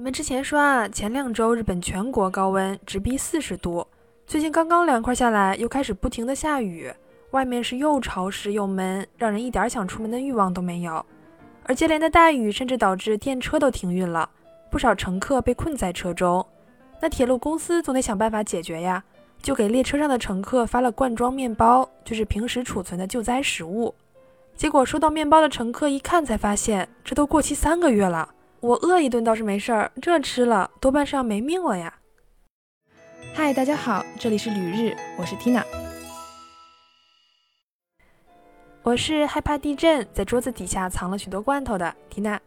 咱们之前说啊，前两周日本全国高温直逼四十度，最近刚刚凉快下来，又开始不停的下雨，外面是又潮湿又闷，让人一点想出门的欲望都没有。而接连的大雨甚至导致电车都停运了，不少乘客被困在车中。那铁路公司总得想办法解决呀，就给列车上的乘客发了罐装面包，就是平时储存的救灾食物。结果收到面包的乘客一看，才发现这都过期三个月了。我饿一顿倒是没事儿，这吃了多半是要没命了呀！嗨，大家好，这里是旅日，我是 Tina。我是害怕地震，在桌子底下藏了许多罐头的 Tina。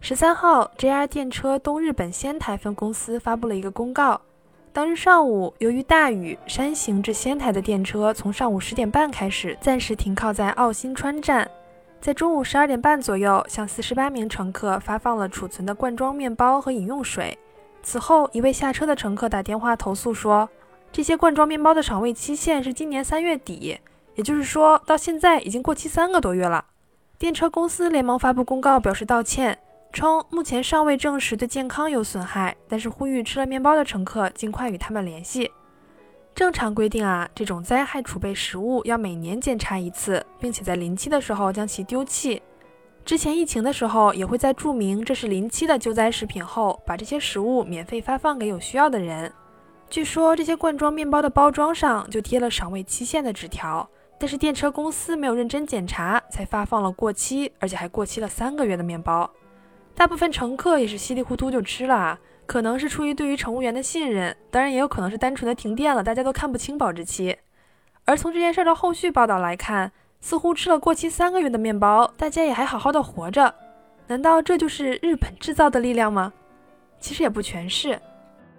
十三号，JR 电车东日本仙台分公司发布了一个公告，当日上午，由于大雨，山形至仙台的电车从上午十点半开始暂时停靠在奥新川站。在中午十二点半左右，向四十八名乘客发放了储存的罐装面包和饮用水。此后，一位下车的乘客打电话投诉说，这些罐装面包的赏味期限是今年三月底，也就是说，到现在已经过期三个多月了。电车公司连忙发布公告表示道歉，称目前尚未证实对健康有损害，但是呼吁吃了面包的乘客尽快与他们联系。正常规定啊，这种灾害储备食物要每年检查一次，并且在临期的时候将其丢弃。之前疫情的时候，也会在注明这是临期的救灾食品后，把这些食物免费发放给有需要的人。据说这些罐装面包的包装上就贴了赏味期限的纸条，但是电车公司没有认真检查，才发放了过期，而且还过期了三个月的面包。大部分乘客也是稀里糊涂就吃了。可能是出于对于乘务员的信任，当然也有可能是单纯的停电了，大家都看不清保质期。而从这件事的后续报道来看，似乎吃了过期三个月的面包，大家也还好好的活着。难道这就是日本制造的力量吗？其实也不全是。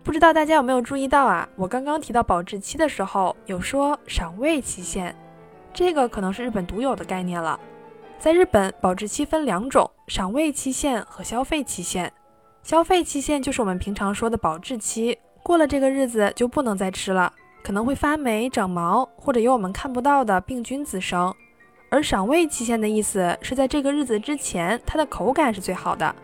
不知道大家有没有注意到啊？我刚刚提到保质期的时候，有说赏味期限，这个可能是日本独有的概念了。在日本，保质期分两种：赏味期限和消费期限。消费期限就是我们平常说的保质期，过了这个日子就不能再吃了，可能会发霉、长毛，或者有我们看不到的病菌滋生。而赏味期限的意思是在这个日子之前，它的口感是最好的。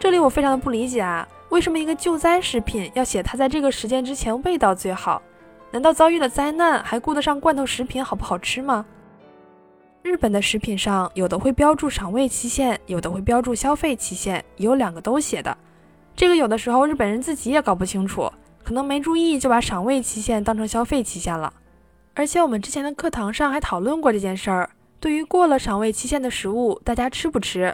这里我非常的不理解啊，为什么一个救灾食品要写它在这个时间之前味道最好？难道遭遇了灾难还顾得上罐头食品好不好吃吗？日本的食品上有的会标注赏味期限，有的会标注消费期限，有两个都写的。这个有的时候日本人自己也搞不清楚，可能没注意就把赏味期限当成消费期限了。而且我们之前的课堂上还讨论过这件事儿，对于过了赏味期限的食物，大家吃不吃？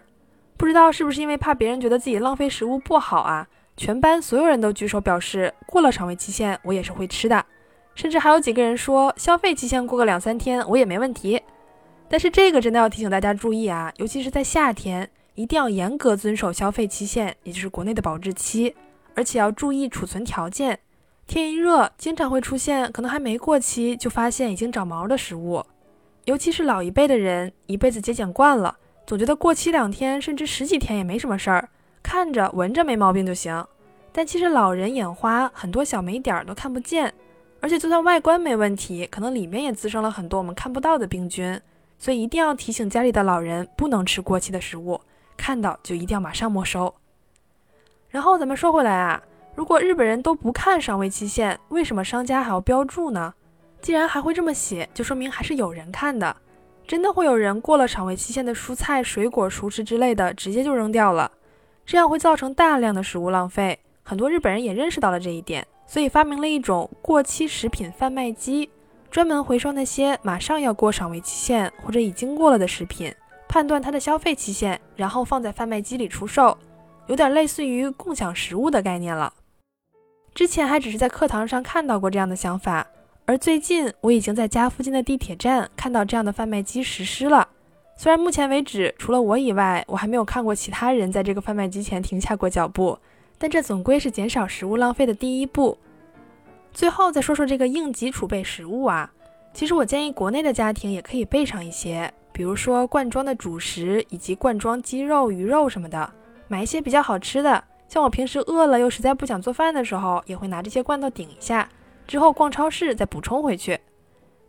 不知道是不是因为怕别人觉得自己浪费食物不好啊？全班所有人都举手表示过了赏味期限我也是会吃的，甚至还有几个人说消费期限过个两三天我也没问题。但是这个真的要提醒大家注意啊，尤其是在夏天。一定要严格遵守消费期限，也就是国内的保质期，而且要注意储存条件。天一热，经常会出现可能还没过期就发现已经长毛的食物，尤其是老一辈的人，一辈子节俭惯了，总觉得过期两天甚至十几天也没什么事儿，看着闻着没毛病就行。但其实老人眼花，很多小霉点儿都看不见，而且就算外观没问题，可能里面也滋生了很多我们看不到的病菌。所以一定要提醒家里的老人不能吃过期的食物。看到就一定要马上没收。然后咱们说回来啊，如果日本人都不看赏味期限，为什么商家还要标注呢？既然还会这么写，就说明还是有人看的。真的会有人过了赏味期限的蔬菜、水果、熟食之类的，直接就扔掉了，这样会造成大量的食物浪费。很多日本人也认识到了这一点，所以发明了一种过期食品贩卖机，专门回收那些马上要过赏味期限或者已经过了的食品。判断它的消费期限，然后放在贩卖机里出售，有点类似于共享食物的概念了。之前还只是在课堂上看到过这样的想法，而最近我已经在家附近的地铁站看到这样的贩卖机实施了。虽然目前为止除了我以外，我还没有看过其他人在这个贩卖机前停下过脚步，但这总归是减少食物浪费的第一步。最后再说说这个应急储备食物啊，其实我建议国内的家庭也可以备上一些。比如说罐装的主食以及罐装鸡肉鱼肉什么的买一些比较好吃的。像我平时饿了又实在不想做饭的时候也会拿这些罐头顶一下之后逛超市再补充回去。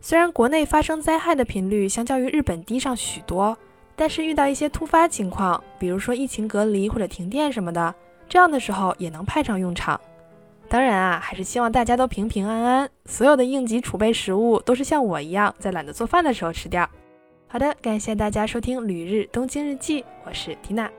虽然国内发生灾害的频率相较于日本低上许多但是遇到一些突发情况比如说疫情隔离或者停电什么的这样的时候也能派上用场。当然啊还是希望大家都平平安安所有的应急储备食物都是像我一样在懒得做饭的时候吃掉。好的感谢大家收听旅日东京日记我是缇娜。